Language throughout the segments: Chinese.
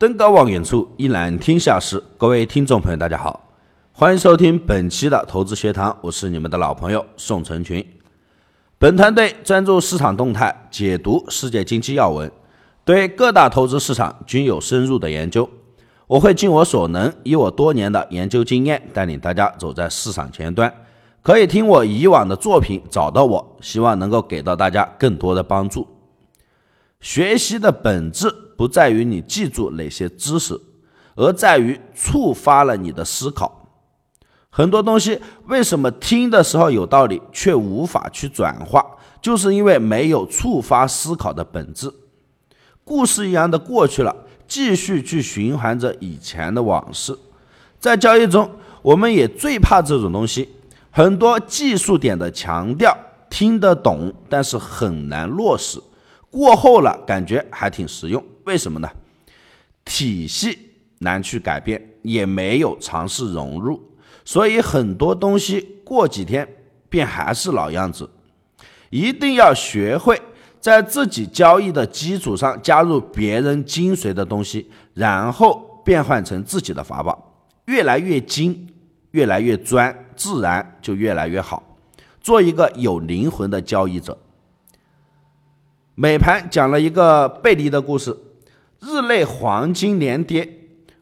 登高望远处，一览天下事。各位听众朋友，大家好，欢迎收听本期的投资学堂，我是你们的老朋友宋成群。本团队专注市场动态，解读世界经济要闻，对各大投资市场均有深入的研究。我会尽我所能，以我多年的研究经验，带领大家走在市场前端。可以听我以往的作品，找到我，希望能够给到大家更多的帮助。学习的本质不在于你记住哪些知识，而在于触发了你的思考。很多东西为什么听的时候有道理，却无法去转化，就是因为没有触发思考的本质。故事一样的过去了，继续去循环着以前的往事。在交易中，我们也最怕这种东西，很多技术点的强调听得懂，但是很难落实。过后了，感觉还挺实用，为什么呢？体系难去改变，也没有尝试融入，所以很多东西过几天便还是老样子。一定要学会在自己交易的基础上加入别人精髓的东西，然后变换成自己的法宝，越来越精，越来越专，自然就越来越好。做一个有灵魂的交易者。美盘讲了一个背离的故事，日内黄金连跌，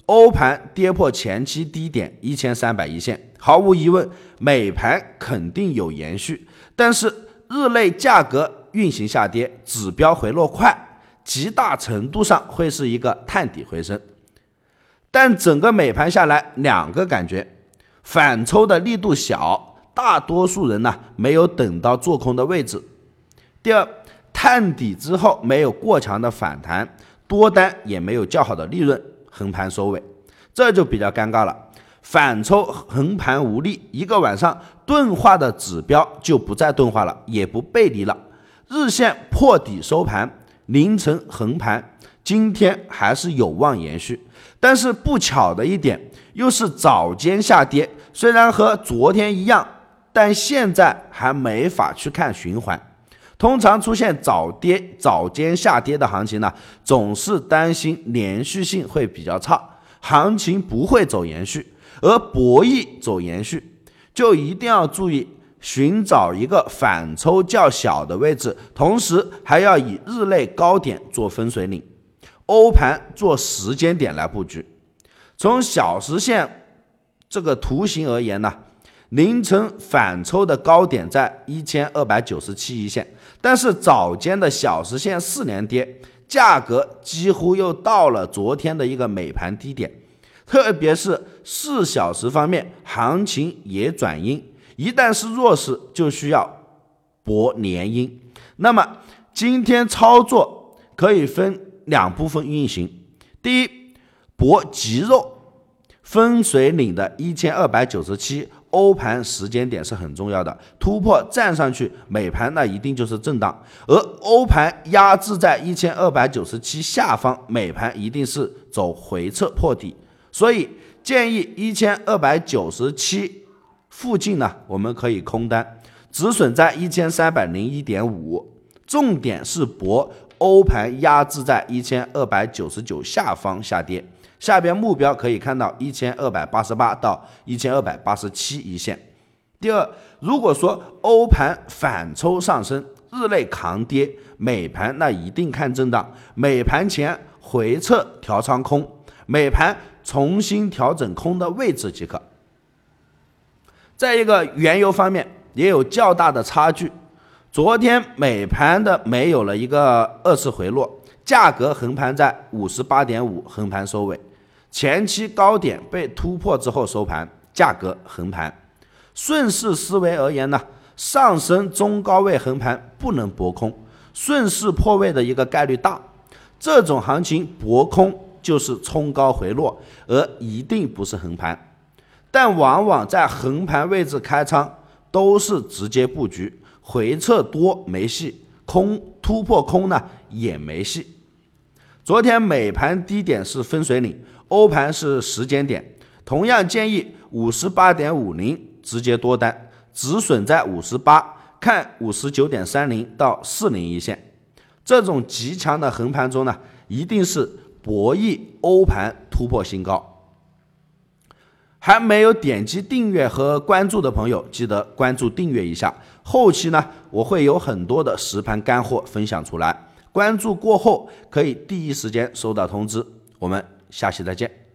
欧盘跌破前期低点一千三百一线，毫无疑问，美盘肯定有延续。但是日内价格运行下跌，指标回落快，极大程度上会是一个探底回升。但整个美盘下来，两个感觉，反抽的力度小，大多数人呢没有等到做空的位置。第二。探底之后没有过强的反弹，多单也没有较好的利润，横盘收尾，这就比较尴尬了。反抽横盘无力，一个晚上钝化的指标就不再钝化了，也不背离了。日线破底收盘，凌晨横盘，今天还是有望延续。但是不巧的一点，又是早间下跌，虽然和昨天一样，但现在还没法去看循环。通常出现早跌、早间下跌的行情呢，总是担心连续性会比较差，行情不会走延续，而博弈走延续，就一定要注意寻找一个反抽较小的位置，同时还要以日内高点做分水岭，欧盘做时间点来布局。从小时线这个图形而言呢，凌晨反抽的高点在一千二百九十七一线。但是早间的小时线四连跌，价格几乎又到了昨天的一个美盘低点，特别是四小时方面，行情也转阴。一旦是弱势，就需要博连阴。那么今天操作可以分两部分运行：第一，博极肉，分水岭的一千二百九十七。欧盘时间点是很重要的，突破站上去，美盘那一定就是震荡；而欧盘压制在一千二百九十七下方，美盘一定是走回撤破底。所以建议一千二百九十七附近呢，我们可以空单，止损在一千三百零一点五。重点是博欧盘压制在一千二百九十九下方下跌。下边目标可以看到一千二百八十八到一千二百八十七一线。第二，如果说欧盘反抽上升，日内扛跌，美盘那一定看震荡，美盘前回撤调仓空，美盘重新调整空的位置即可。再一个，原油方面也有较大的差距，昨天美盘的没有了一个二次回落，价格横盘在五十八点五，横盘收尾。前期高点被突破之后收盘，价格横盘。顺势思维而言呢，上升中高位横盘不能博空，顺势破位的一个概率大。这种行情博空就是冲高回落，而一定不是横盘。但往往在横盘位置开仓都是直接布局，回撤多没戏，空突破空呢也没戏。昨天美盘低点是分水岭欧盘是时间点。同样建议五十八点五零直接多单止损在五十八看五十九点三零到四零一线。这种极强的横盘中呢一定是博弈欧盘突破新高。还没有点击订阅和关注的朋友记得关注订阅一下后期呢我会有很多的实盘干货分享出来。关注过后可以第一时间收到通知。我们下期再见。